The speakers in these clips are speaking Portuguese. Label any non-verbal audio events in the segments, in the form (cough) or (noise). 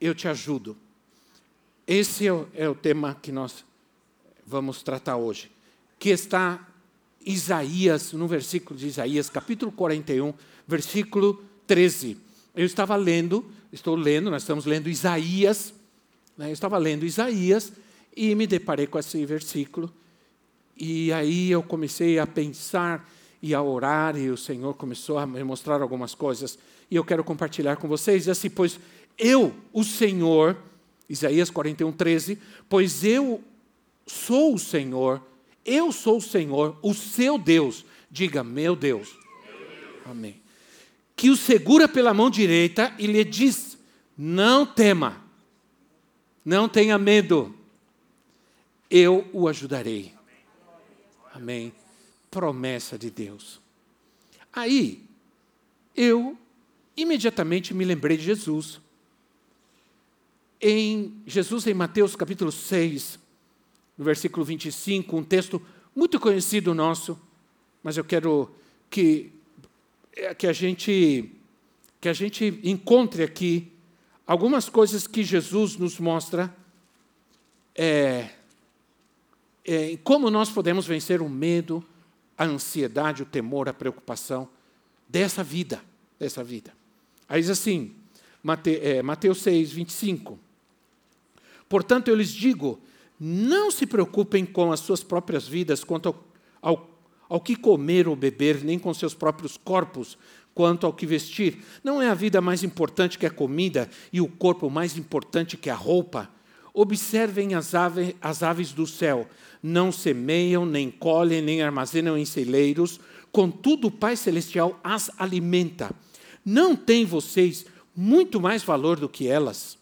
eu te ajudo. Esse é o, é o tema que nós vamos tratar hoje, que está Isaías, no versículo de Isaías, capítulo 41, versículo 13. Eu estava lendo, estou lendo, nós estamos lendo Isaías, né? eu estava lendo Isaías e me deparei com esse versículo, e aí eu comecei a pensar e a orar, e o Senhor começou a me mostrar algumas coisas, e eu quero compartilhar com vocês, e assim, pois eu, o Senhor, Isaías 41, 13, pois eu sou o Senhor, eu sou o Senhor, o seu Deus. Diga, meu Deus. Amém. Que o segura pela mão direita e lhe diz: Não tema, não tenha medo, eu o ajudarei. Amém. Promessa de Deus. Aí, eu imediatamente me lembrei de Jesus em Jesus em Mateus capítulo 6, no versículo 25, um texto muito conhecido nosso, mas eu quero que, que, a, gente, que a gente encontre aqui algumas coisas que Jesus nos mostra é, é, como nós podemos vencer o medo, a ansiedade, o temor, a preocupação dessa vida, dessa vida. Aí diz assim, é, Mateus 6, 25. Portanto, eu lhes digo: não se preocupem com as suas próprias vidas quanto ao, ao, ao que comer ou beber, nem com seus próprios corpos quanto ao que vestir. Não é a vida mais importante que a comida e o corpo mais importante que a roupa? Observem as, ave, as aves do céu. Não semeiam, nem colhem, nem armazenam em celeiros, contudo o Pai Celestial as alimenta. Não tem vocês muito mais valor do que elas?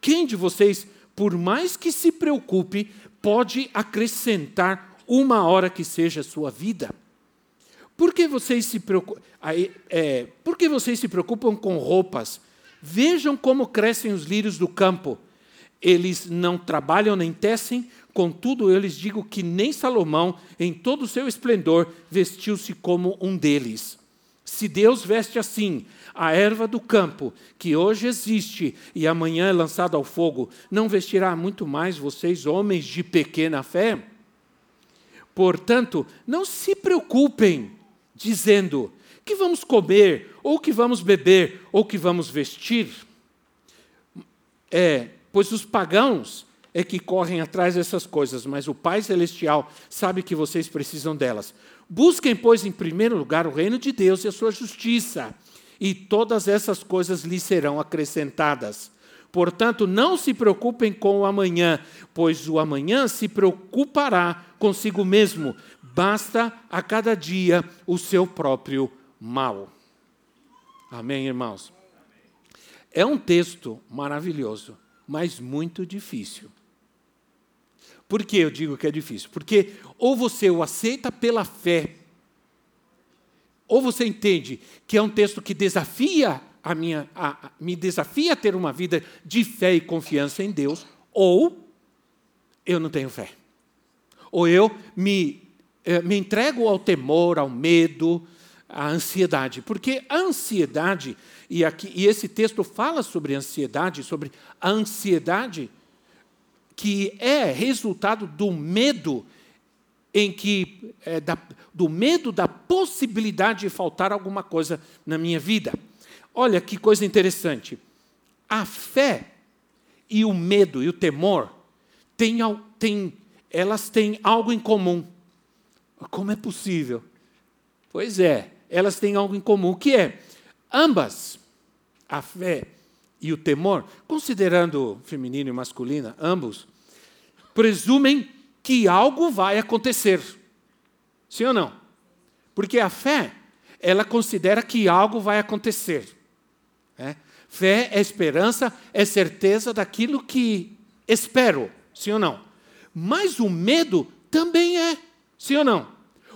Quem de vocês por mais que se preocupe, pode acrescentar uma hora que seja a sua vida. Por que vocês se preocupam, é, por que vocês se preocupam com roupas? Vejam como crescem os lírios do campo. Eles não trabalham nem tecem, contudo eu lhes digo que nem Salomão, em todo o seu esplendor, vestiu-se como um deles. Se Deus veste assim a erva do campo, que hoje existe e amanhã é lançada ao fogo, não vestirá muito mais vocês, homens de pequena fé? Portanto, não se preocupem dizendo que vamos comer, ou que vamos beber, ou que vamos vestir. É, pois os pagãos é que correm atrás dessas coisas, mas o Pai Celestial sabe que vocês precisam delas. Busquem, pois, em primeiro lugar o reino de Deus e a sua justiça, e todas essas coisas lhe serão acrescentadas. Portanto, não se preocupem com o amanhã, pois o amanhã se preocupará consigo mesmo. Basta a cada dia o seu próprio mal. Amém, irmãos? É um texto maravilhoso, mas muito difícil. Por que eu digo que é difícil? Porque ou você o aceita pela fé ou você entende que é um texto que desafia a minha, a, a, me desafia a ter uma vida de fé e confiança em Deus, ou eu não tenho fé. Ou eu me, eh, me entrego ao temor, ao medo, à ansiedade. Porque a ansiedade, e, aqui, e esse texto fala sobre ansiedade, sobre a ansiedade que é resultado do medo em que é, da, do medo da possibilidade de faltar alguma coisa na minha vida. Olha que coisa interessante. A fé e o medo e o temor têm, têm, elas têm algo em comum. Como é possível? Pois é, elas têm algo em comum, que é ambas, a fé e o temor, considerando feminino e masculina, ambos, presumem que algo vai acontecer. Sim ou não? Porque a fé, ela considera que algo vai acontecer. Né? Fé é esperança, é certeza daquilo que espero, sim ou não? Mas o medo também é, sim ou não?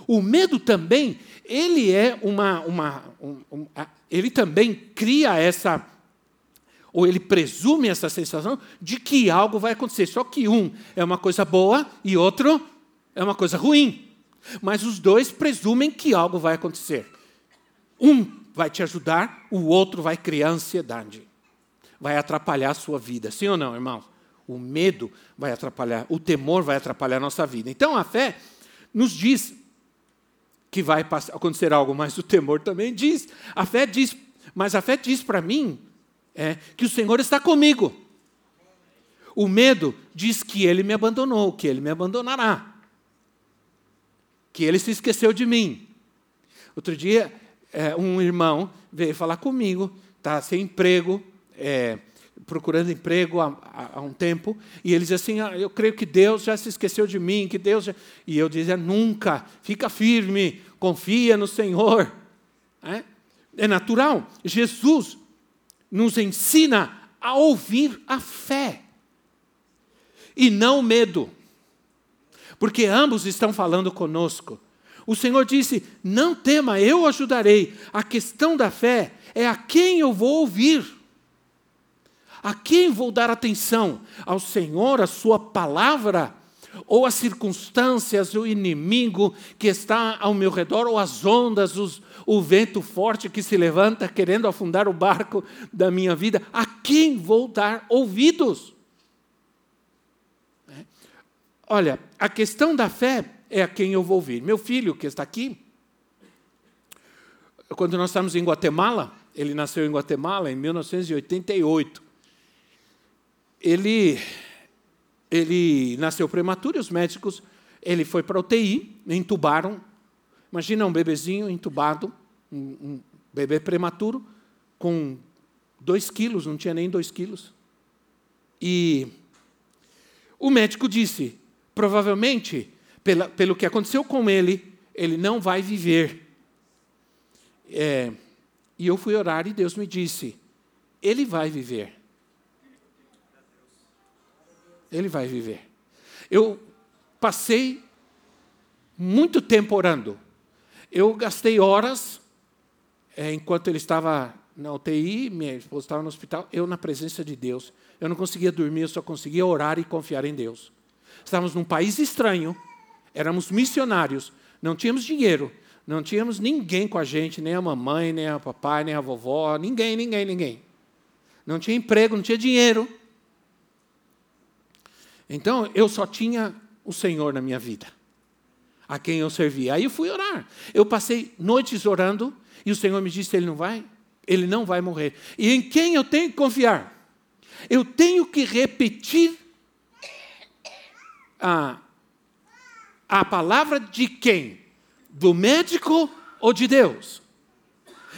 O medo também, ele é uma, uma um, um, ele também cria essa ou ele presume essa sensação de que algo vai acontecer. Só que um é uma coisa boa e outro é uma coisa ruim. Mas os dois presumem que algo vai acontecer. Um vai te ajudar, o outro vai criar ansiedade. Vai atrapalhar a sua vida. Sim ou não, irmão? O medo vai atrapalhar, o temor vai atrapalhar a nossa vida. Então a fé nos diz que vai acontecer algo, mas o temor também diz. A fé diz, mas a fé diz para mim é que o Senhor está comigo. O medo diz que ele me abandonou, que ele me abandonará, que ele se esqueceu de mim. Outro dia, é, um irmão veio falar comigo, está sem emprego, é, procurando emprego há, há, um tempo, e ele dizia assim: ah, Eu creio que Deus já se esqueceu de mim, que Deus. Já... E eu dizia: Nunca, fica firme, confia no Senhor. É, é natural. Jesus nos ensina a ouvir a fé e não o medo, porque ambos estão falando conosco. O Senhor disse: Não tema, eu ajudarei. A questão da fé é a quem eu vou ouvir. A quem vou dar atenção? Ao Senhor, a Sua palavra? Ou as circunstâncias, o inimigo que está ao meu redor, ou as ondas, os, o vento forte que se levanta querendo afundar o barco da minha vida, a quem vou dar ouvidos? É. Olha, a questão da fé é a quem eu vou ouvir. Meu filho, que está aqui, quando nós estávamos em Guatemala, ele nasceu em Guatemala em 1988. Ele, ele nasceu prematuro e os médicos, ele foi para a UTI, entubaram Imagina um bebezinho entubado, um, um bebê prematuro, com dois quilos, não tinha nem dois quilos. E o médico disse: provavelmente, pela, pelo que aconteceu com ele, ele não vai viver. É, e eu fui orar e Deus me disse: ele vai viver. Ele vai viver. Eu passei muito tempo orando. Eu gastei horas, é, enquanto ele estava na UTI, minha esposa estava no hospital, eu na presença de Deus. Eu não conseguia dormir, eu só conseguia orar e confiar em Deus. Estávamos num país estranho, éramos missionários, não tínhamos dinheiro, não tínhamos ninguém com a gente, nem a mamãe, nem a papai, nem a vovó, ninguém, ninguém, ninguém. Não tinha emprego, não tinha dinheiro. Então eu só tinha o Senhor na minha vida a quem eu servia. Aí eu fui orar. Eu passei noites orando e o Senhor me disse: Ele não vai, ele não vai morrer. E em quem eu tenho que confiar? Eu tenho que repetir a, a palavra de quem? Do médico ou de Deus?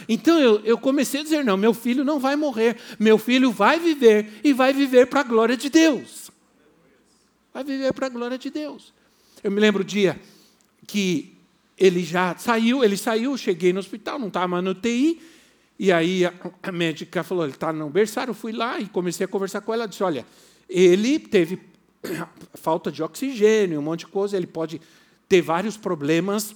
Então eu, eu, comecei a dizer: não, meu filho não vai morrer, meu filho vai viver e vai viver para a glória de Deus. Vai viver para a glória de Deus. Eu me lembro o dia que ele já saiu, ele saiu, cheguei no hospital, não estava mais no TI, e aí a, a médica falou, ele está no berçário, fui lá e comecei a conversar com ela, disse, olha, ele teve (coughs) falta de oxigênio, um monte de coisa, ele pode ter vários problemas,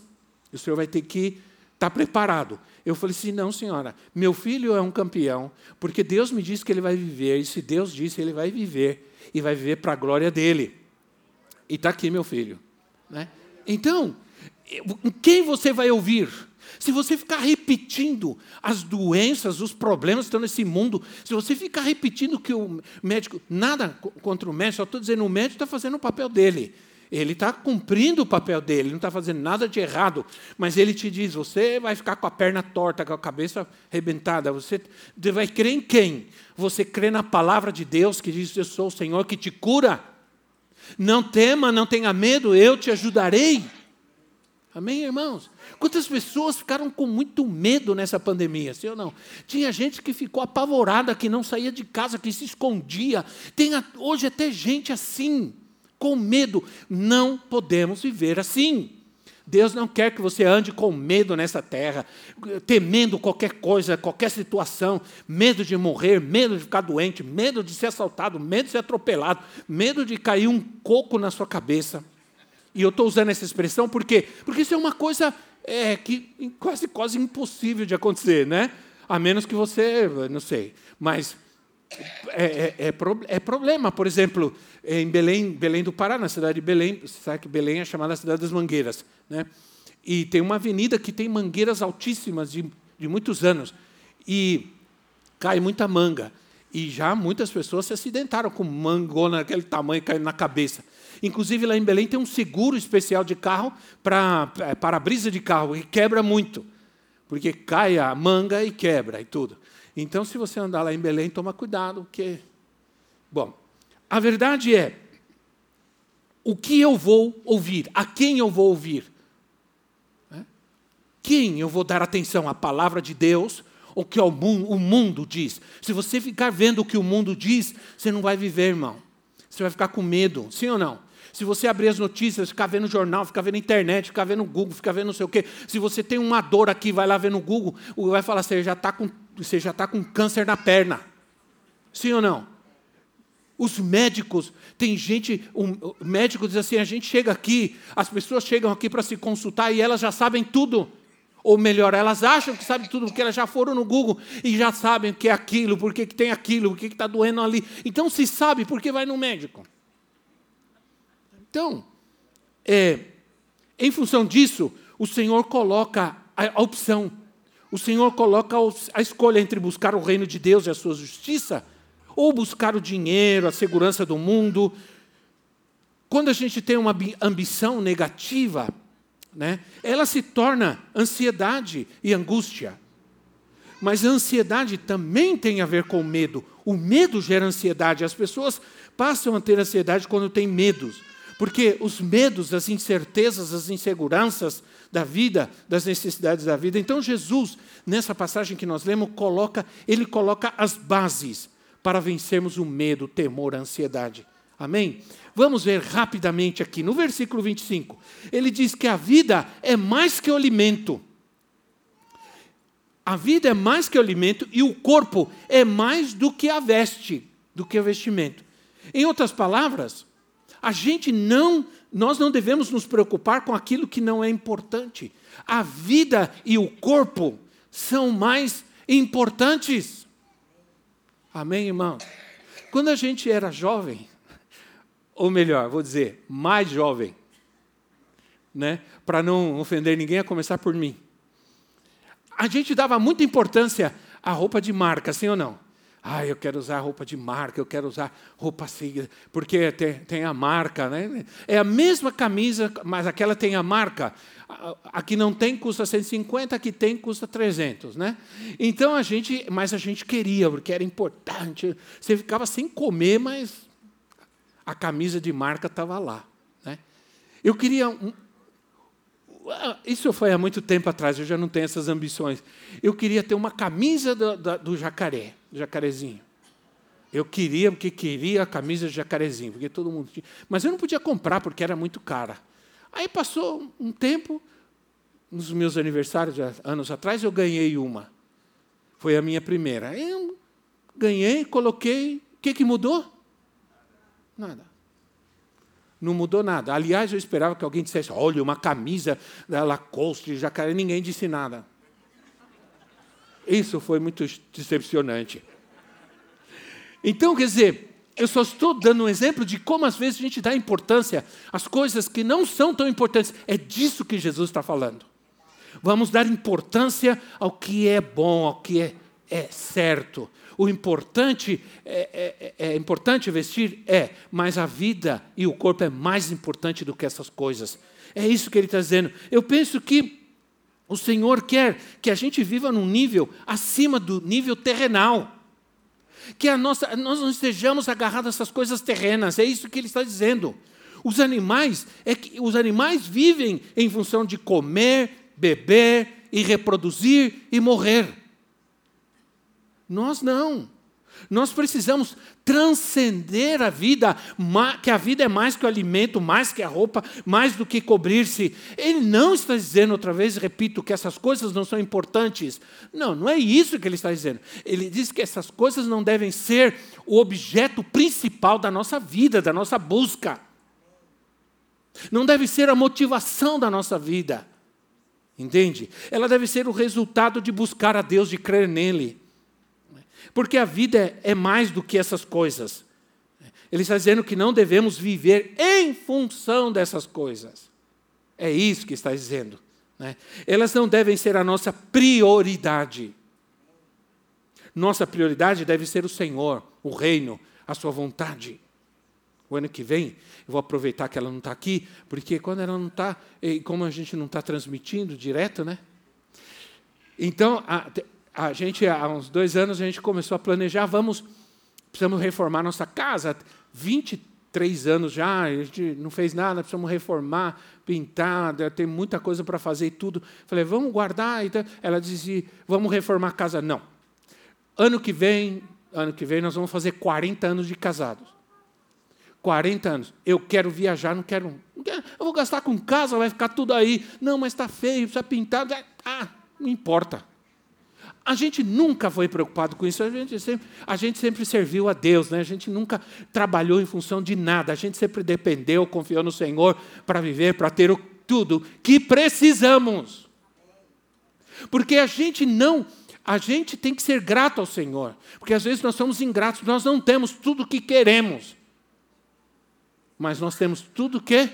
o senhor vai ter que estar tá preparado. Eu falei assim, não, senhora, meu filho é um campeão, porque Deus me disse que ele vai viver, e se Deus disse, ele vai viver, e vai viver para a glória dele. E está aqui, meu filho. Né? Então, quem você vai ouvir? Se você ficar repetindo as doenças, os problemas que estão nesse mundo, se você ficar repetindo que o médico, nada contra o médico, só estou dizendo, o médico está fazendo o papel dele. Ele está cumprindo o papel dele, não está fazendo nada de errado, mas ele te diz: você vai ficar com a perna torta, com a cabeça arrebentada. Você vai crer em quem? Você crê na palavra de Deus que diz: Eu sou o Senhor que te cura. Não tema, não tenha medo, eu te ajudarei. Amém, irmãos? Quantas pessoas ficaram com muito medo nessa pandemia, sim ou não? Tinha gente que ficou apavorada, que não saía de casa, que se escondia. Tem hoje até gente assim, com medo. Não podemos viver assim. Deus não quer que você ande com medo nessa terra, temendo qualquer coisa, qualquer situação, medo de morrer, medo de ficar doente, medo de ser assaltado, medo de ser atropelado, medo de cair um coco na sua cabeça. E eu estou usando essa expressão porque, porque isso é uma coisa é, que quase, quase impossível de acontecer, né? A menos que você, não sei, mas é, é, é, é, problema. Por exemplo, em Belém, Belém do Pará, na cidade de Belém, você sabe que Belém é chamada cidade das mangueiras. Né? E tem uma avenida que tem mangueiras altíssimas de, de muitos anos. E cai muita manga. E já muitas pessoas se acidentaram com mangona daquele tamanho caindo na cabeça. Inclusive, lá em Belém tem um seguro especial de carro para é, para brisa de carro, e quebra muito. Porque cai a manga e quebra e tudo. Então, se você andar lá em Belém, toma cuidado, porque. Bom, a verdade é: o que eu vou ouvir? A quem eu vou ouvir? Quem eu vou dar atenção? A palavra de Deus ou que o mundo diz? Se você ficar vendo o que o mundo diz, você não vai viver, irmão. Você vai ficar com medo, sim ou não? Se você abrir as notícias, ficar vendo jornal, ficar vendo internet, ficar vendo Google, ficar vendo não sei o quê. Se você tem uma dor aqui, vai lá ver no Google, vai falar, você já está com você já está com câncer na perna. Sim ou não? Os médicos, tem gente, o médico diz assim: a gente chega aqui, as pessoas chegam aqui para se consultar e elas já sabem tudo. Ou melhor, elas acham que sabem tudo, porque elas já foram no Google e já sabem o que é aquilo, por que, tem aquilo, por que está doendo ali. Então, se sabe, por que vai no médico? Então, é, em função disso, o Senhor coloca a opção o Senhor coloca a escolha entre buscar o reino de Deus e a sua justiça, ou buscar o dinheiro, a segurança do mundo. Quando a gente tem uma ambição negativa, né, ela se torna ansiedade e angústia. Mas a ansiedade também tem a ver com medo. O medo gera ansiedade. As pessoas passam a ter ansiedade quando têm medos. Porque os medos, as incertezas, as inseguranças da vida, das necessidades da vida. Então Jesus, nessa passagem que nós lemos, coloca, ele coloca as bases para vencermos o medo, o temor, a ansiedade. Amém? Vamos ver rapidamente aqui no versículo 25. Ele diz que a vida é mais que o alimento. A vida é mais que o alimento e o corpo é mais do que a veste, do que o vestimento. Em outras palavras, a gente não, nós não devemos nos preocupar com aquilo que não é importante. A vida e o corpo são mais importantes. Amém, irmão? Quando a gente era jovem, ou melhor, vou dizer, mais jovem, né, para não ofender ninguém, a começar por mim. A gente dava muita importância à roupa de marca, sim ou não? Ah, eu quero usar roupa de marca, eu quero usar roupa assim, porque tem, tem, a marca, né? É a mesma camisa, mas aquela tem a marca. A que não tem custa 150, a que tem custa 300, né? Então a gente, mas a gente queria, porque era importante. Você ficava sem comer, mas a camisa de marca estava lá, né? Eu queria um, isso foi há muito tempo atrás, eu já não tenho essas ambições. Eu queria ter uma camisa do, do, do jacaré jacarezinho. Eu queria, porque queria a camisa de jacarezinho, porque todo mundo tinha. Mas eu não podia comprar, porque era muito cara. Aí passou um tempo, nos meus aniversários, anos atrás, eu ganhei uma. Foi a minha primeira. Eu ganhei, coloquei. O que, que mudou? Nada. Não mudou nada. Aliás, eu esperava que alguém dissesse: olha, uma camisa da Lacoste, jacaré. Ninguém disse nada. Isso foi muito decepcionante. Então, quer dizer, eu só estou dando um exemplo de como às vezes a gente dá importância às coisas que não são tão importantes. É disso que Jesus está falando. Vamos dar importância ao que é bom, ao que é, é certo. O importante é, é, é, importante vestir? É, mas a vida e o corpo é mais importante do que essas coisas. É isso que ele está dizendo. Eu penso que o Senhor quer que a gente viva num nível acima do nível terrenal. Que a nossa, nós não estejamos agarrados a essas coisas terrenas, é isso que ele está dizendo. Os animais, é que os animais vivem em função de comer, beber e reproduzir e morrer. Nós não. Nós precisamos transcender a vida, que a vida é mais que o alimento, mais que a roupa, mais do que cobrir-se. Ele não está dizendo, outra vez, repito, que essas coisas não são importantes. Não, não é isso que ele está dizendo. Ele diz que essas coisas não devem ser o objeto principal da nossa vida, da nossa busca. Não deve ser a motivação da nossa vida. Entende? Ela deve ser o resultado de buscar a Deus, de crer nele. Porque a vida é mais do que essas coisas. Ele está dizendo que não devemos viver em função dessas coisas. É isso que está dizendo. Né? Elas não devem ser a nossa prioridade. Nossa prioridade deve ser o Senhor, o reino, a sua vontade. O ano que vem, eu vou aproveitar que ela não está aqui, porque quando ela não está, como a gente não está transmitindo direto, né? Então, a, a gente, há uns dois anos, a gente começou a planejar, vamos, precisamos reformar nossa casa. 23 anos já, a gente não fez nada, precisamos reformar, pintar, tem muita coisa para fazer e tudo. Falei, vamos guardar. Então, ela dizia, vamos reformar a casa. Não. Ano que vem, ano que vem nós vamos fazer 40 anos de casados. 40 anos. Eu quero viajar, não quero. Eu vou gastar com casa, vai ficar tudo aí. Não, mas está feio, precisa pintar. Ah, não importa. A gente nunca foi preocupado com isso, a gente, sempre, a gente sempre serviu a Deus, né? a gente nunca trabalhou em função de nada, a gente sempre dependeu, confiou no Senhor para viver, para ter o, tudo que precisamos. Porque a gente não, a gente tem que ser grato ao Senhor, porque às vezes nós somos ingratos, nós não temos tudo o que queremos, mas nós temos tudo o que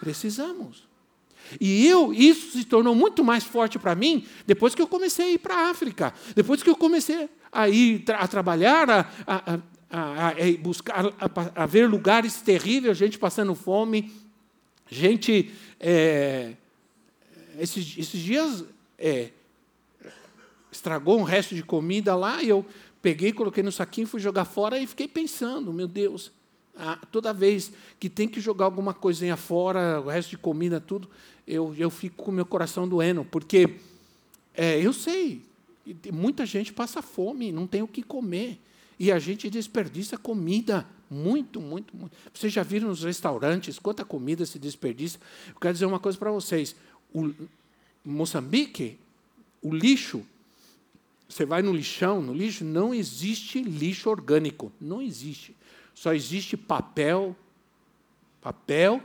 precisamos. E eu, isso se tornou muito mais forte para mim depois que eu comecei a ir para a África, depois que eu comecei a ir a trabalhar, a, a, a, a buscar, a, ver lugares terríveis, gente passando fome, gente. É, esses, esses dias é, estragou um resto de comida lá e eu peguei, coloquei no saquinho, fui jogar fora e fiquei pensando, meu Deus, ah, toda vez que tem que jogar alguma coisinha fora, o resto de comida, tudo, eu, eu fico com meu coração doendo, porque é, eu sei, muita gente passa fome, não tem o que comer. E a gente desperdiça comida, muito, muito, muito. Vocês já viram nos restaurantes quanta comida se desperdiça? Eu quero dizer uma coisa para vocês. O Moçambique, o lixo, você vai no lixão, no lixo não existe lixo orgânico, não existe. Só existe papel, papel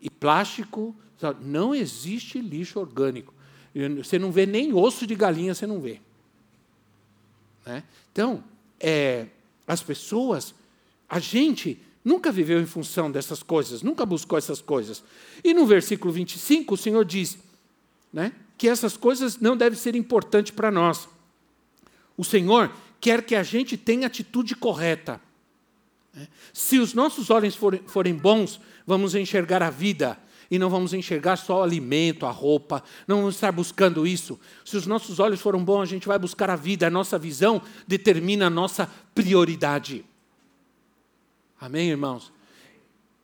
e plástico, não existe lixo orgânico. Você não vê nem osso de galinha, você não vê. Né? Então, é, as pessoas, a gente nunca viveu em função dessas coisas, nunca buscou essas coisas. E no versículo 25, o Senhor diz né, que essas coisas não devem ser importantes para nós. O Senhor quer que a gente tenha atitude correta. Né? Se os nossos olhos forem, bons, vamos enxergar a vida e não vamos enxergar só o alimento, a roupa, não vamos estar buscando isso. Se os nossos olhos foram bons, a gente vai buscar a vida, a nossa visão determina a nossa prioridade. Amém, irmãos?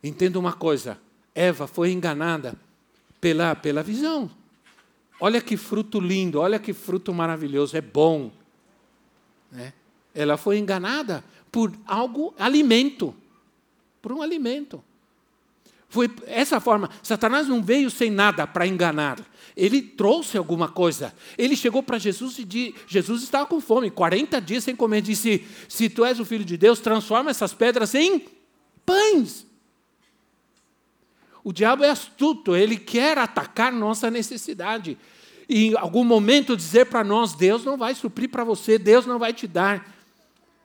Entenda uma coisa: Eva foi enganada pela, pela visão. Olha que fruto lindo, olha que fruto maravilhoso, é bom. Né? Ela foi enganada por algo, alimento, por um alimento. Foi essa forma. Satanás não veio sem nada para enganar. Ele trouxe alguma coisa. Ele chegou para Jesus e disse, Jesus estava com fome, 40 dias sem comer. Disse: Se tu és o filho de Deus, transforma essas pedras em pães. O diabo é astuto, ele quer atacar nossa necessidade. E em algum momento dizer para nós: Deus não vai suprir para você, Deus não vai te dar.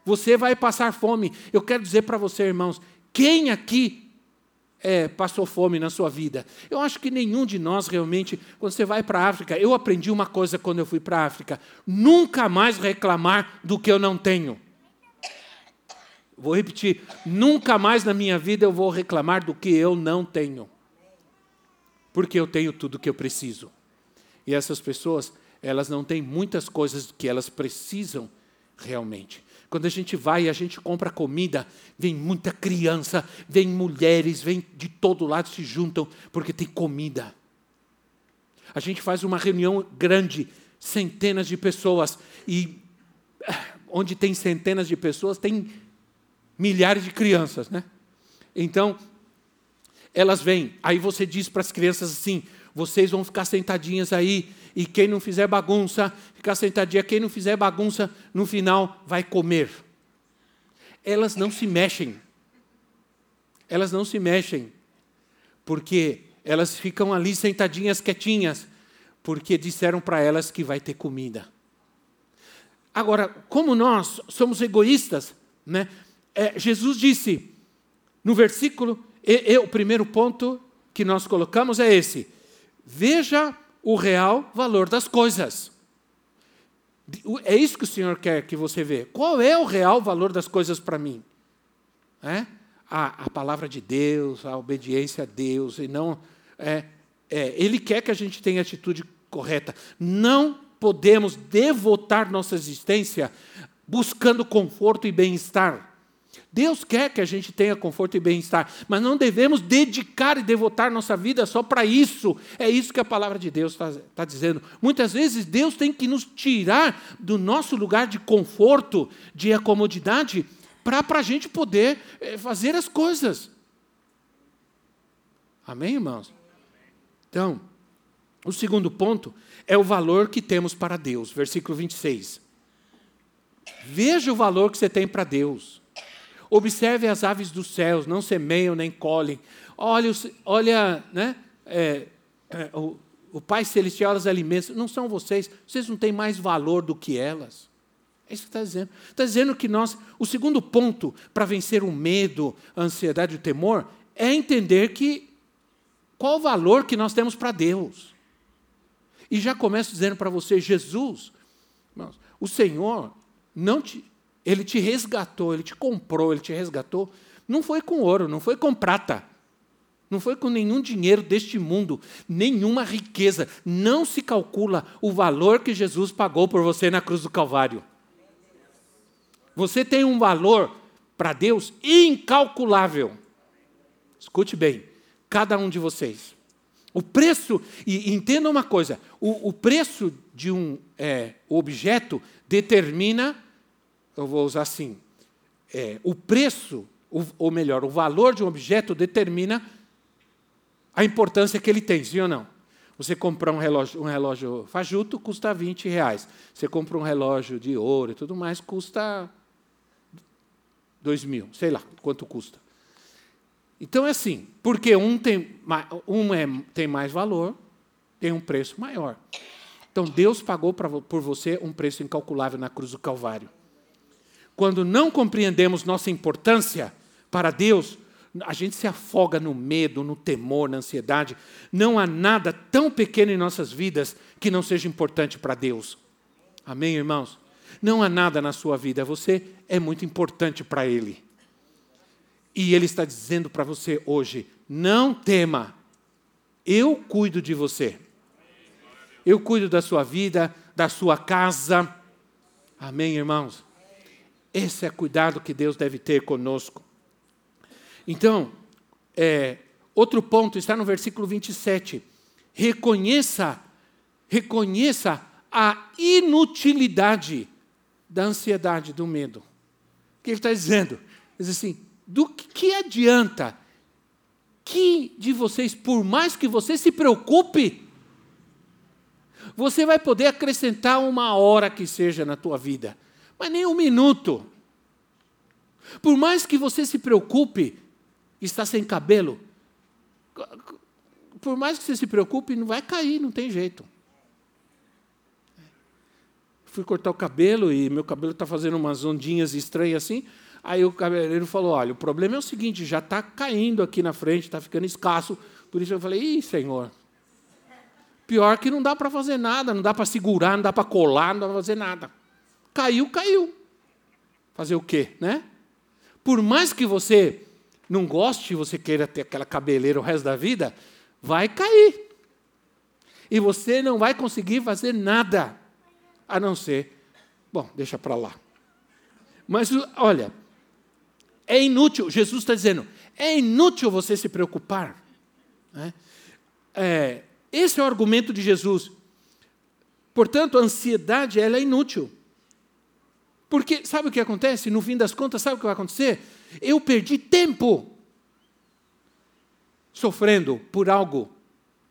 Você vai passar fome. Eu quero dizer para você, irmãos, quem aqui é, passou fome na sua vida? Eu acho que nenhum de nós realmente, quando você vai para a África, eu aprendi uma coisa quando eu fui para a África: nunca mais reclamar do que eu não tenho. Vou repetir: nunca mais na minha vida eu vou reclamar do que eu não tenho. Porque eu tenho tudo o que eu preciso. E essas pessoas, elas não têm muitas coisas que elas precisam realmente. Quando a gente vai e a gente compra comida, vem muita criança, vem mulheres, vem de todo lado, se juntam, porque tem comida. A gente faz uma reunião grande, centenas de pessoas, e onde tem centenas de pessoas, tem milhares de crianças, né? Então, elas vêm. Aí você diz para as crianças assim: vocês vão ficar sentadinhas aí, e quem não fizer bagunça, ficar sentadinha, quem não fizer bagunça, no final vai comer. Elas não se mexem. Elas não se mexem, porque elas ficam ali sentadinhas quietinhas, porque disseram para elas que vai ter comida. Agora, como nós somos egoístas, né? É, Jesus disse no versículo, e, e, o primeiro ponto que nós colocamos é esse: veja o real valor das coisas. É isso que o Senhor quer que você veja. Qual é o real valor das coisas para mim? É? A, a, palavra de Deus, a obediência a Deus, e não. É, é, ele quer que a gente tenha atitude correta. Não podemos devotar nossa existência buscando conforto e bem-estar. Deus quer que a gente tenha conforto e bem-estar, mas não devemos dedicar e devotar nossa vida só para isso. É isso que a palavra de Deus está tá dizendo. Muitas vezes Deus tem que nos tirar do nosso lugar de conforto, de acomodidade, para a gente poder eh, fazer as coisas. Amém, irmãos? Então, o segundo ponto é o valor que temos para Deus. Versículo 26. Veja o valor que você tem para Deus. Observe as aves dos céus, não semeiam nem colhem. Olha, olha né, é, é, o, o Pai Celestial as alimenta. Não são vocês, vocês não têm mais valor do que elas. É isso que está dizendo. Está dizendo que nós, o segundo ponto para vencer o medo, a ansiedade o temor é entender que qual o valor que nós temos para Deus. E já começo dizendo para você, Jesus, o Senhor não te, ele te resgatou, ele te comprou, ele te resgatou. Não foi com ouro, não foi com prata. Não foi com nenhum dinheiro deste mundo, nenhuma riqueza. Não se calcula o valor que Jesus pagou por você na cruz do Calvário. Você tem um valor para Deus incalculável. Escute bem, cada um de vocês. O preço, e entenda uma coisa: o, o preço de um é, objeto determina eu vou usar assim, é, o preço, ou melhor, o valor de um objeto determina a importância que ele tem, sim ou não? Você comprar um relógio, um relógio fajuto custa 20 reais. Você compra um relógio de ouro e tudo mais, custa 2 mil, sei lá quanto custa. Então é assim, porque um tem, um é, tem mais valor, tem um preço maior. Então Deus pagou pra, por você um preço incalculável na cruz do Calvário. Quando não compreendemos nossa importância para Deus, a gente se afoga no medo, no temor, na ansiedade. Não há nada tão pequeno em nossas vidas que não seja importante para Deus. Amém, irmãos? Não há nada na sua vida, você é muito importante para Ele. E Ele está dizendo para você hoje: não tema, eu cuido de você. Eu cuido da sua vida, da sua casa. Amém, irmãos? Esse é o cuidado que Deus deve ter conosco. Então, é, outro ponto está no versículo 27. Reconheça, reconheça a inutilidade da ansiedade, do medo. O que ele está dizendo? Ele diz assim: do que, adianta que de vocês, por mais que você se preocupe, você vai poder acrescentar uma hora que seja na tua vida mas nem um minuto. Por mais que você se preocupe, está sem cabelo, por mais que você se preocupe, não vai cair, não tem jeito. Fui cortar o cabelo e meu cabelo está fazendo umas ondinhas estranhas assim. Aí o cabeleireiro falou: Olha, o problema é o seguinte, já está caindo aqui na frente, está ficando escasso. Por isso eu falei: Ih, senhor. Pior que não dá para fazer nada, não dá para segurar, não dá para colar, não dá para fazer nada. Caiu, caiu. Fazer o quê, né? Por mais que você não goste, você queira ter aquela cabeleira o resto da vida, vai cair. E você não vai conseguir fazer nada, a não ser, bom, deixa para lá. Mas olha, é inútil, Jesus está dizendo, é inútil você se preocupar. Né? É, esse é o argumento de Jesus. Portanto, a ansiedade ela é inútil. Porque sabe o que acontece? No fim das contas, sabe o que vai acontecer? Eu perdi tempo sofrendo por algo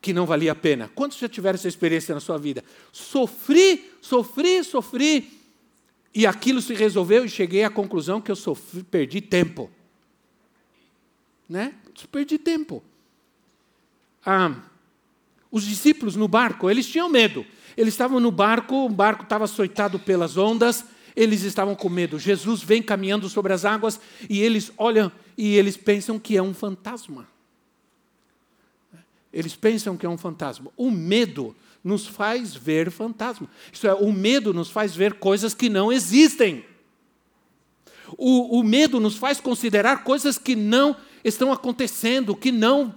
que não valia a pena. Quantos já tiveram essa experiência na sua vida? Sofri, sofri, sofri, e aquilo se resolveu e cheguei à conclusão que eu sofri, perdi tempo. Né? Perdi tempo. Ah, os discípulos no barco, eles tinham medo. Eles estavam no barco, o barco estava açoitado pelas ondas, eles estavam com medo. Jesus vem caminhando sobre as águas e eles olham e eles pensam que é um fantasma. Eles pensam que é um fantasma. O medo nos faz ver fantasma. Isso é, o medo nos faz ver coisas que não existem. O, o medo nos faz considerar coisas que não estão acontecendo, que não.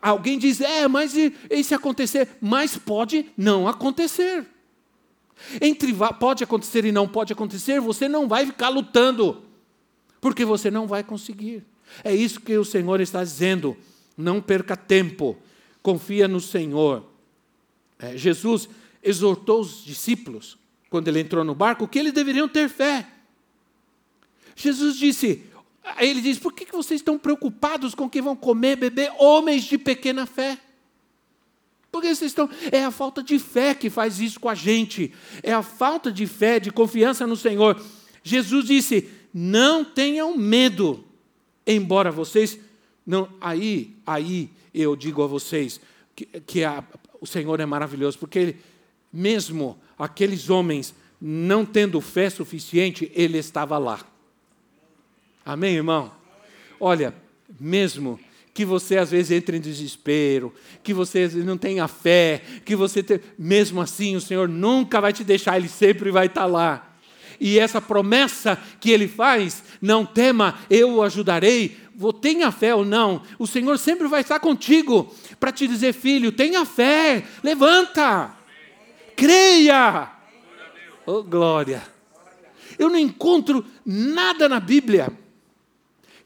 Alguém diz, é, mas e, e se acontecer? Mas pode não acontecer. Entre pode acontecer e não pode acontecer, você não vai ficar lutando, porque você não vai conseguir. É isso que o Senhor está dizendo. Não perca tempo confia no Senhor. É, Jesus exortou os discípulos, quando ele entrou no barco, que eles deveriam ter fé. Jesus disse, ele diz: por que vocês estão preocupados com o que vão comer, beber? Homens de pequena fé. Porque vocês estão. É a falta de fé que faz isso com a gente. É a falta de fé, de confiança no Senhor. Jesus disse: não tenham medo, embora vocês não. Aí, aí eu digo a vocês que, que a, o Senhor é maravilhoso, porque ele, mesmo aqueles homens não tendo fé suficiente, ele estava lá. Amém, irmão? Olha, mesmo que você às vezes entre em desespero, que você não tenha fé, que você te... mesmo assim o Senhor nunca vai te deixar, ele sempre vai estar lá. E essa promessa que ele faz, não tema, eu o ajudarei, tenha fé ou não, o Senhor sempre vai estar contigo para te dizer, filho, tenha fé, levanta, creia. Oh, glória. Eu não encontro nada na Bíblia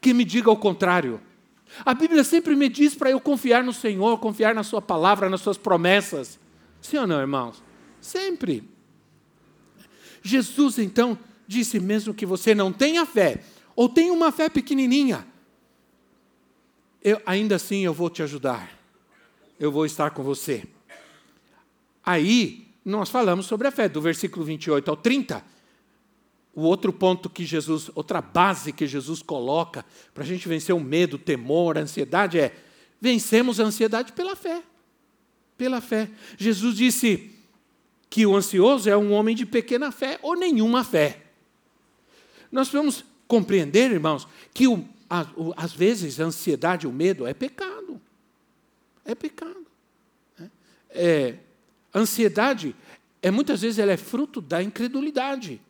que me diga o contrário. A Bíblia sempre me diz para eu confiar no Senhor, confiar na Sua palavra, nas Suas promessas. Sim ou não, irmãos? Sempre. Jesus, então, disse mesmo que você não tenha fé, ou tenha uma fé pequenininha, eu, ainda assim eu vou te ajudar. Eu vou estar com você. Aí, nós falamos sobre a fé, do versículo 28 ao 30. O outro ponto que Jesus, outra base que Jesus coloca para a gente vencer o medo, o temor, a ansiedade é: vencemos a ansiedade pela fé. Pela fé. Jesus disse que o ansioso é um homem de pequena fé ou nenhuma fé. Nós vamos compreender, irmãos, que o às vezes a ansiedade, o medo é pecado. É pecado. Né? É, a ansiedade, é, muitas vezes, ela é fruto da incredulidade.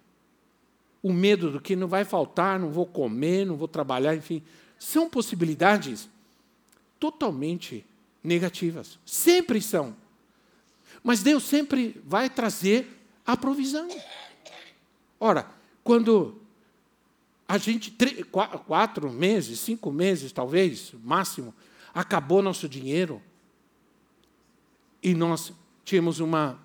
O medo do que não vai faltar, não vou comer, não vou trabalhar, enfim. São possibilidades totalmente negativas. Sempre são. Mas Deus sempre vai trazer a provisão. Ora, quando a gente, quatro meses, cinco meses, talvez, máximo, acabou nosso dinheiro. E nós tínhamos uma.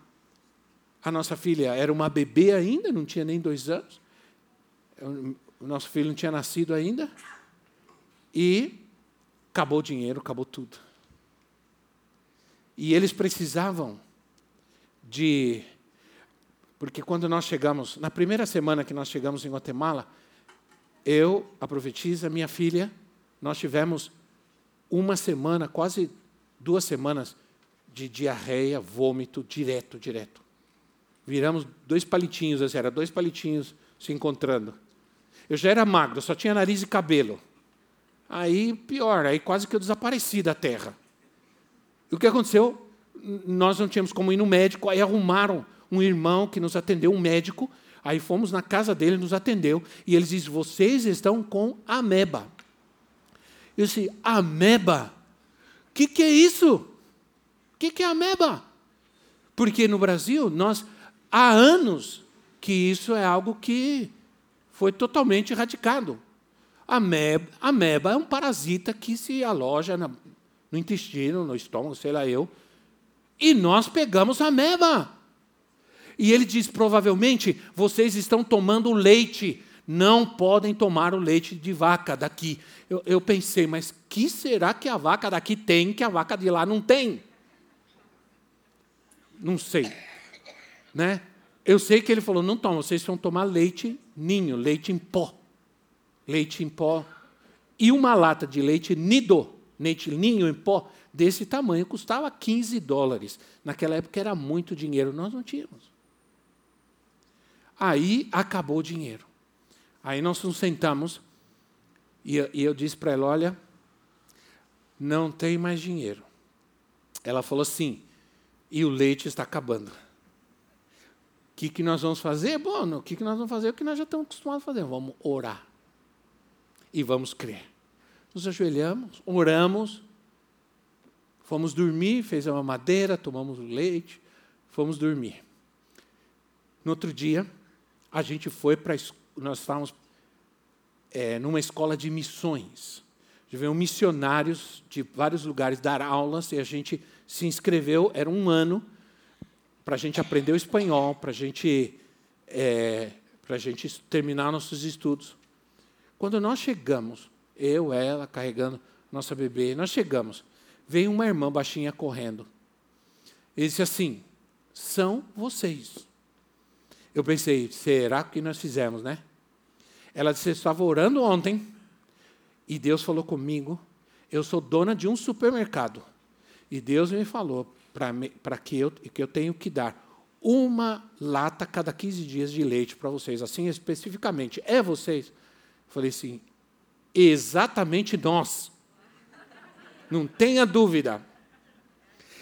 A nossa filha era uma bebê ainda, não tinha nem dois anos. O nosso filho não tinha nascido ainda. E acabou o dinheiro, acabou tudo. E eles precisavam de. Porque quando nós chegamos, na primeira semana que nós chegamos em Guatemala, eu, a profetisa, minha filha, nós tivemos uma semana, quase duas semanas, de diarreia, vômito, direto, direto. Viramos dois palitinhos, assim, era dois palitinhos se encontrando. Eu já era magro, só tinha nariz e cabelo. Aí, pior, aí quase que eu desapareci da terra. E o que aconteceu? Nós não tínhamos como ir no médico, aí arrumaram um irmão que nos atendeu, um médico, Aí fomos na casa dele, nos atendeu, e ele disse: Vocês estão com ameba. Eu disse: Ameba? O que, que é isso? O que, que é ameba? Porque no Brasil, nós, há anos que isso é algo que foi totalmente erradicado. Ameba, ameba é um parasita que se aloja no intestino, no estômago, sei lá eu. E nós pegamos a ameba. E ele diz: provavelmente vocês estão tomando leite. Não podem tomar o leite de vaca daqui. Eu, eu pensei, mas que será que a vaca daqui tem que a vaca de lá não tem? Não sei. Né? Eu sei que ele falou: não toma, vocês vão tomar leite ninho, leite em pó. Leite em pó. E uma lata de leite nido, leite ninho em pó, desse tamanho, custava 15 dólares. Naquela época era muito dinheiro, nós não tínhamos. Aí acabou o dinheiro. Aí nós nos sentamos e eu, e eu disse para ela: olha, não tem mais dinheiro. Ela falou assim, e o leite está acabando. O que, que nós vamos fazer? Bom, o que, que nós vamos fazer? O que nós já estamos acostumados a fazer. Vamos orar. E vamos crer. Nos ajoelhamos, oramos, fomos dormir, fez uma madeira, tomamos leite, fomos dormir. No outro dia, a gente foi para. Nós estávamos é, numa escola de missões. Veio missionários de vários lugares dar aulas e a gente se inscreveu, era um ano, para a gente aprender o espanhol, para gente, é, a gente terminar nossos estudos. Quando nós chegamos, eu, ela, carregando nossa bebê, nós chegamos, veio uma irmã baixinha correndo. Ele disse assim: são vocês. Eu pensei, será que nós fizemos, né? Ela disse: estava orando ontem e Deus falou comigo. Eu sou dona de um supermercado. E Deus me falou para que eu, que eu tenho que dar uma lata cada 15 dias de leite para vocês, assim especificamente. É vocês? falei assim: exatamente nós. Não tenha dúvida.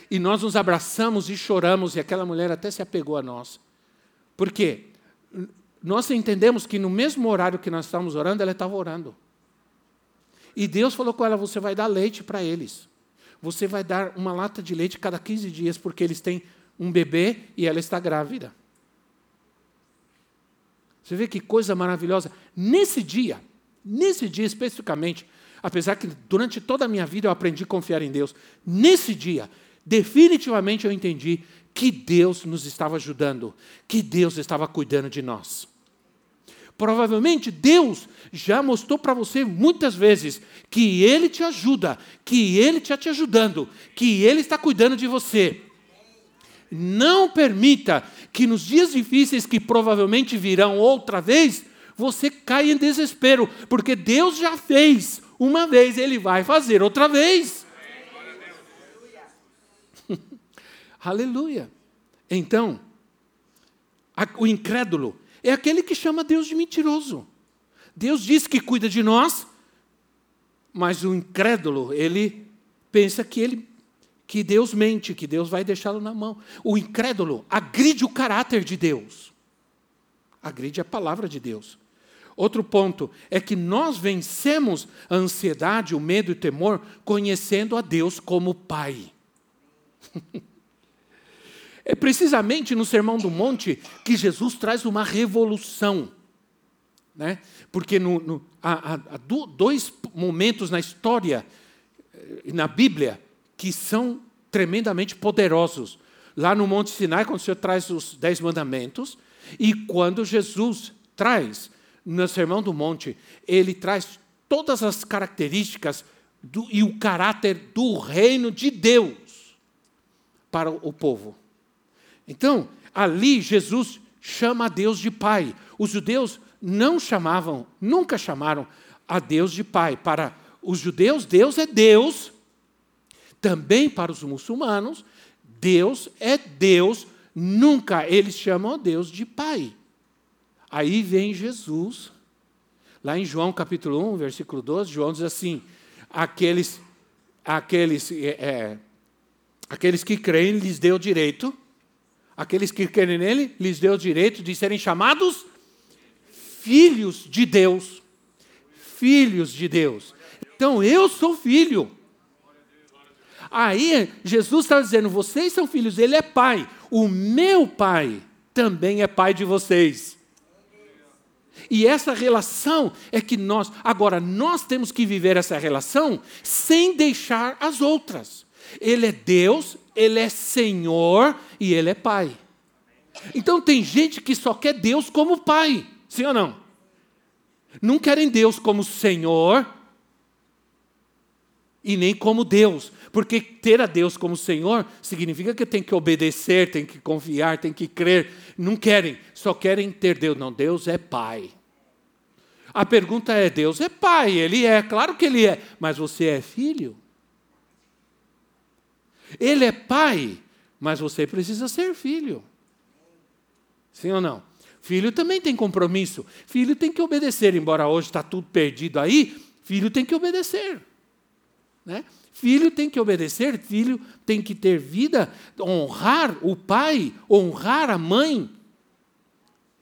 E nós nos abraçamos e choramos, e aquela mulher até se apegou a nós. Por quê? nós entendemos que no mesmo horário que nós estávamos orando, ela estava orando. E Deus falou com ela: você vai dar leite para eles. Você vai dar uma lata de leite cada 15 dias, porque eles têm um bebê e ela está grávida. Você vê que coisa maravilhosa. Nesse dia, nesse dia especificamente, apesar que durante toda a minha vida eu aprendi a confiar em Deus, nesse dia, definitivamente eu entendi que Deus nos estava ajudando, que Deus estava cuidando de nós. Provavelmente Deus já mostrou para você muitas vezes que Ele te ajuda, que Ele está te ajudando, que Ele está cuidando de você. Não permita que nos dias difíceis que provavelmente virão outra vez, você caia em desespero, porque Deus já fez uma vez, Ele vai fazer outra vez. (laughs) Aleluia. Então, o incrédulo é aquele que chama Deus de mentiroso. Deus diz que cuida de nós, mas o incrédulo, ele pensa que ele que Deus mente, que Deus vai deixá-lo na mão. O incrédulo agride o caráter de Deus. Agride a palavra de Deus. Outro ponto é que nós vencemos a ansiedade, o medo e o temor conhecendo a Deus como Pai. (laughs) É precisamente no Sermão do Monte que Jesus traz uma revolução. Né? Porque no, no, há, há, dois momentos na história, eh, na Bíblia, que são tremendamente poderosos. Lá no Monte Sinai, quando o Senhor traz os Dez Mandamentos, e quando Jesus traz, no Sermão do Monte, ele traz todas as características do, e o caráter do reino de Deus para o povo. Então, ali Jesus chama a Deus de Pai. Os judeus não chamavam, nunca chamaram a Deus de Pai. Para os judeus, Deus é Deus. Também para os muçulmanos, Deus é Deus. Nunca eles chamam a Deus de Pai. Aí vem Jesus, lá em João capítulo 1, versículo 12, João diz assim: aqueles, aqueles, é, é aqueles que creem lhes deu direito Aqueles que querem nele, lhes deu o direito de serem chamados filhos de Deus. Filhos de Deus. Então eu sou filho. Aí Jesus está dizendo: vocês são filhos, ele é pai. O meu pai também é pai de vocês. E essa relação é que nós, agora, nós temos que viver essa relação sem deixar as outras. Ele é Deus, Ele é Senhor e Ele é Pai. Então tem gente que só quer Deus como pai, sim ou não? Não querem Deus como Senhor e nem como Deus, porque ter a Deus como Senhor significa que tem que obedecer, tem que confiar, tem que crer. Não querem, só querem ter Deus. Não, Deus é Pai. A pergunta é: Deus é Pai? Ele é, claro que Ele é, mas você é filho? Ele é Pai, mas você precisa ser filho. Sim ou não? Filho também tem compromisso. Filho tem que obedecer, embora hoje está tudo perdido aí. Filho tem que obedecer. Né? Filho tem que obedecer, filho tem que ter vida, honrar o pai, honrar a mãe.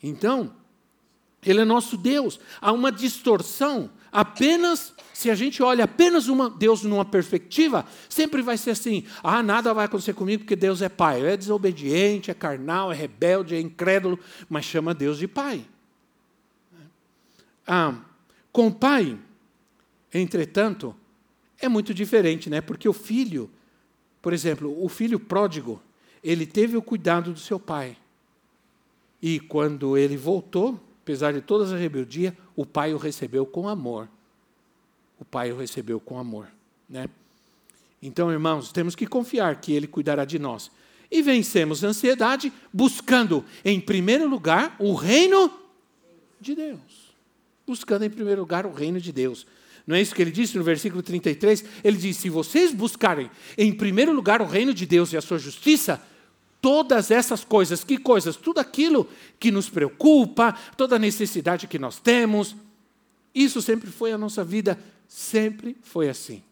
Então, ele é nosso Deus. Há uma distorção apenas se a gente olha apenas uma Deus numa perspectiva, sempre vai ser assim: ah, nada vai acontecer comigo porque Deus é pai. É desobediente, é carnal, é rebelde, é incrédulo, mas chama Deus de pai. Ah, com o pai, entretanto, é muito diferente, né? Porque o filho, por exemplo, o filho pródigo, ele teve o cuidado do seu pai. E quando ele voltou, apesar de todas as rebeldias, o pai o recebeu com amor. O pai o recebeu com amor, né? Então, irmãos, temos que confiar que ele cuidará de nós. E vencemos a ansiedade buscando, em primeiro lugar, o reino de Deus. Buscando, em primeiro lugar, o reino de Deus. Não é isso que ele disse no versículo 33? Ele diz: Se vocês buscarem em primeiro lugar o reino de Deus e a sua justiça, todas essas coisas, que coisas? Tudo aquilo que nos preocupa, toda necessidade que nós temos, isso sempre foi a nossa vida, sempre foi assim.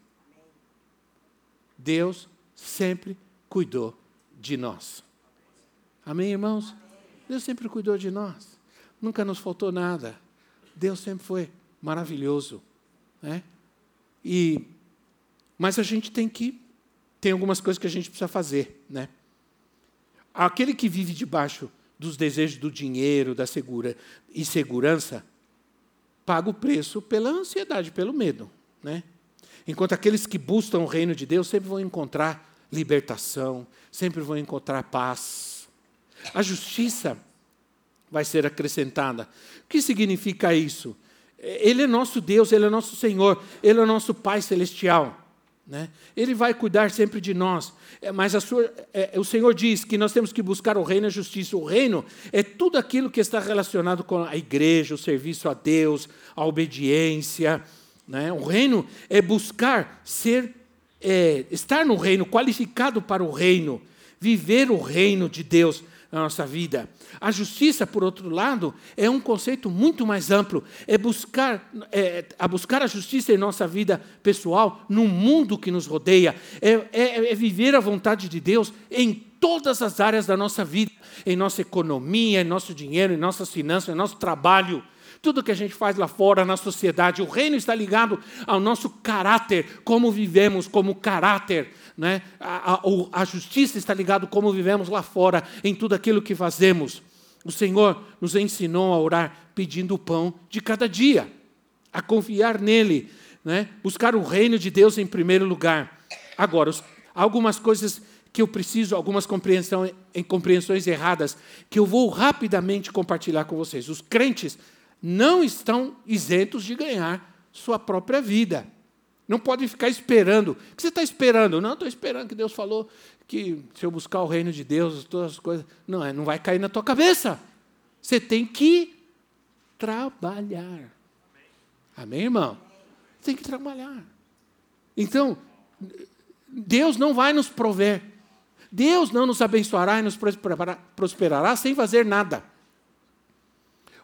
Deus sempre cuidou de nós. Amém, irmãos? Deus sempre cuidou de nós. Nunca nos faltou nada. Deus sempre foi maravilhoso. Né? E, mas a gente tem que. Tem algumas coisas que a gente precisa fazer. Né? Aquele que vive debaixo dos desejos do dinheiro, da segura e segurança, paga o preço pela ansiedade, pelo medo. Né? Enquanto aqueles que buscam o reino de Deus sempre vão encontrar libertação, sempre vão encontrar paz. A justiça vai ser acrescentada. O que significa isso? Ele é nosso Deus, Ele é nosso Senhor, Ele é nosso Pai Celestial. Né? Ele vai cuidar sempre de nós. É, mas sua, é, o Senhor diz que nós temos que buscar o reino e a justiça. O reino é tudo aquilo que está relacionado com a igreja, o serviço a Deus, a obediência. Né? O reino é buscar ser, é, estar no reino, qualificado para o reino, viver o reino de Deus na nossa vida. A justiça, por outro lado, é um conceito muito mais amplo. É buscar, é, a buscar a justiça em nossa vida pessoal, no mundo que nos rodeia. É, é, é viver a vontade de Deus em todas as áreas da nossa vida, em nossa economia, em nosso dinheiro, em nossas finanças, em nosso trabalho. Tudo que a gente faz lá fora, na sociedade, o reino está ligado ao nosso caráter, como vivemos como caráter. Né? A, a, a justiça está ligada como vivemos lá fora, em tudo aquilo que fazemos. O Senhor nos ensinou a orar pedindo o pão de cada dia, a confiar nele, né? buscar o reino de Deus em primeiro lugar. Agora, algumas coisas que eu preciso, algumas compreensões erradas, que eu vou rapidamente compartilhar com vocês. Os crentes não estão isentos de ganhar sua própria vida. Não pode ficar esperando. O que você está esperando? Não, estou esperando que Deus falou que se eu buscar o reino de Deus, todas as coisas. Não, é, não vai cair na tua cabeça. Você tem que trabalhar. Amém, irmão? Tem que trabalhar. Então, Deus não vai nos prover. Deus não nos abençoará e nos prosperará sem fazer nada.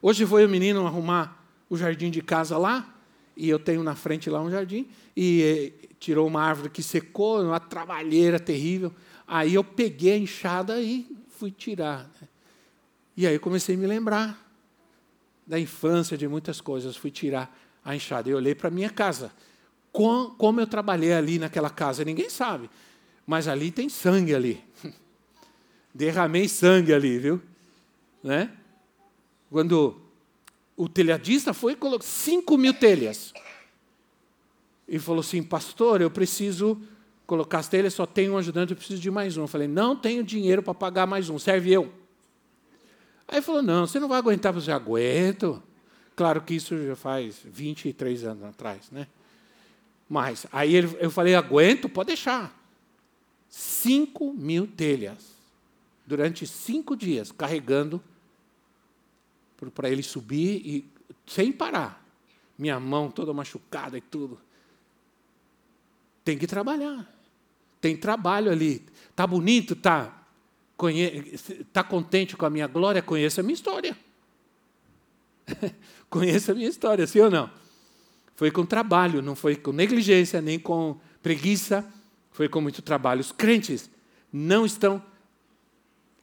Hoje foi o menino arrumar o jardim de casa lá, e eu tenho na frente lá um jardim, e eh, tirou uma árvore que secou, uma trabalheira terrível. Aí eu peguei a enxada e fui tirar. Né? E aí eu comecei a me lembrar da infância, de muitas coisas. Fui tirar a enxada. E olhei para a minha casa. Com, como eu trabalhei ali naquela casa, ninguém sabe. Mas ali tem sangue ali. (laughs) Derramei sangue ali, viu? Né? Quando o telhadista foi e colocou 5 mil telhas. E falou assim, pastor, eu preciso colocar as telhas, só tenho um ajudante, eu preciso de mais um. Eu falei, não tenho dinheiro para pagar mais um, serve eu. Aí ele falou: Não, você não vai aguentar, você aguento. Claro que isso já faz 23 anos atrás, né? Mas aí eu falei: Aguento, pode deixar. 5 mil telhas. Durante cinco dias, carregando para ele subir e sem parar. Minha mão toda machucada e tudo. Tem que trabalhar. Tem trabalho ali. Tá bonito, tá? Conhe... Tá contente com a minha glória? Conheça a minha história. (laughs) Conheça a minha história, sim ou não? Foi com trabalho, não foi com negligência, nem com preguiça, foi com muito trabalho. Os crentes não estão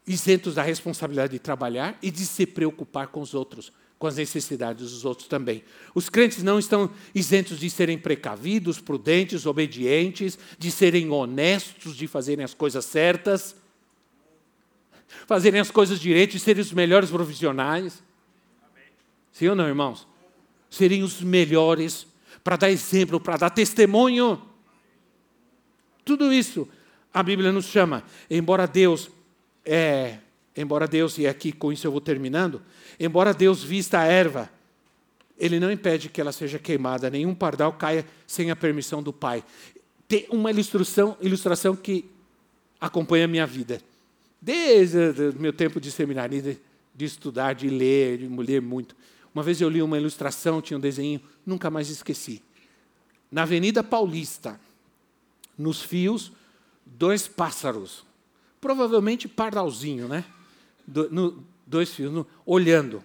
isentos da responsabilidade de trabalhar e de se preocupar com os outros, com as necessidades dos outros também. Os crentes não estão isentos de serem precavidos, prudentes, obedientes, de serem honestos, de fazerem as coisas certas, fazerem as coisas direito, serem os melhores profissionais. Sim ou não, irmãos? Serem os melhores para dar exemplo, para dar testemunho. Tudo isso a Bíblia nos chama, embora Deus é, embora Deus, e aqui com isso eu vou terminando, embora Deus vista a erva, ele não impede que ela seja queimada, nenhum pardal caia sem a permissão do Pai. Tem uma ilustração, ilustração que acompanha a minha vida. Desde o meu tempo de seminário, de, de estudar, de ler, de ler muito. Uma vez eu li uma ilustração, tinha um desenho, nunca mais esqueci. Na Avenida Paulista, nos fios, dois pássaros provavelmente pardalzinho, né? Do, no, dois fios, no, olhando.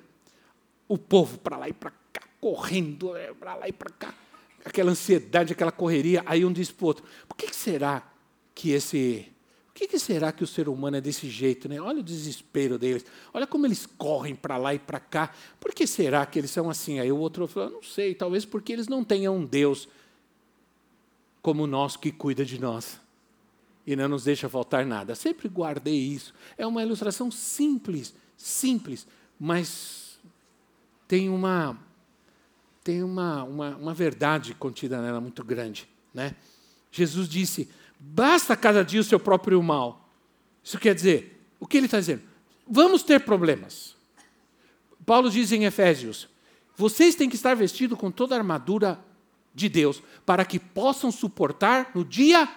O povo para lá e para cá, correndo é, para lá e para cá. Aquela ansiedade, aquela correria. Aí um diz para o outro: por que, que será que esse. Por que, que será que o ser humano é desse jeito? Né? Olha o desespero deles. Olha como eles correm para lá e para cá. Por que será que eles são assim? Aí o outro falou: não sei, talvez porque eles não tenham um Deus como nosso que cuida de nós e não nos deixa faltar nada. Sempre guardei isso. É uma ilustração simples, simples, mas tem uma tem uma, uma, uma verdade contida nela muito grande. Né? Jesus disse: basta cada dia o seu próprio mal. Isso quer dizer, o que ele está dizendo? Vamos ter problemas. Paulo diz em Efésios: vocês têm que estar vestidos com toda a armadura de Deus para que possam suportar no dia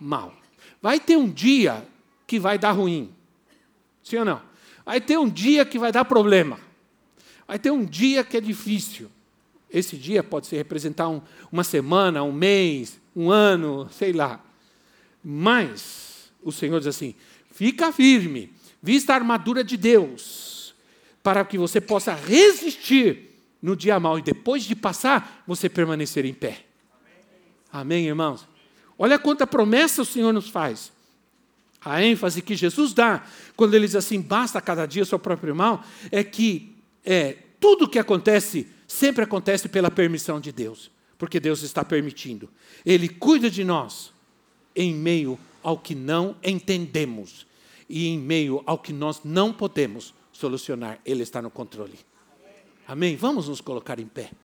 mal. Vai ter um dia que vai dar ruim. Sim ou não? Vai ter um dia que vai dar problema. Vai ter um dia que é difícil. Esse dia pode ser representar um, uma semana, um mês, um ano, sei lá. Mas o Senhor diz assim: fica firme, vista a armadura de Deus, para que você possa resistir no dia mau e depois de passar, você permanecer em pé. Amém, irmãos? Olha quanta promessa o Senhor nos faz. A ênfase que Jesus dá, quando ele diz assim, basta cada dia o seu próprio mal, é que é, tudo o que acontece sempre acontece pela permissão de Deus, porque Deus está permitindo. Ele cuida de nós em meio ao que não entendemos e em meio ao que nós não podemos solucionar. Ele está no controle. Amém? Vamos nos colocar em pé.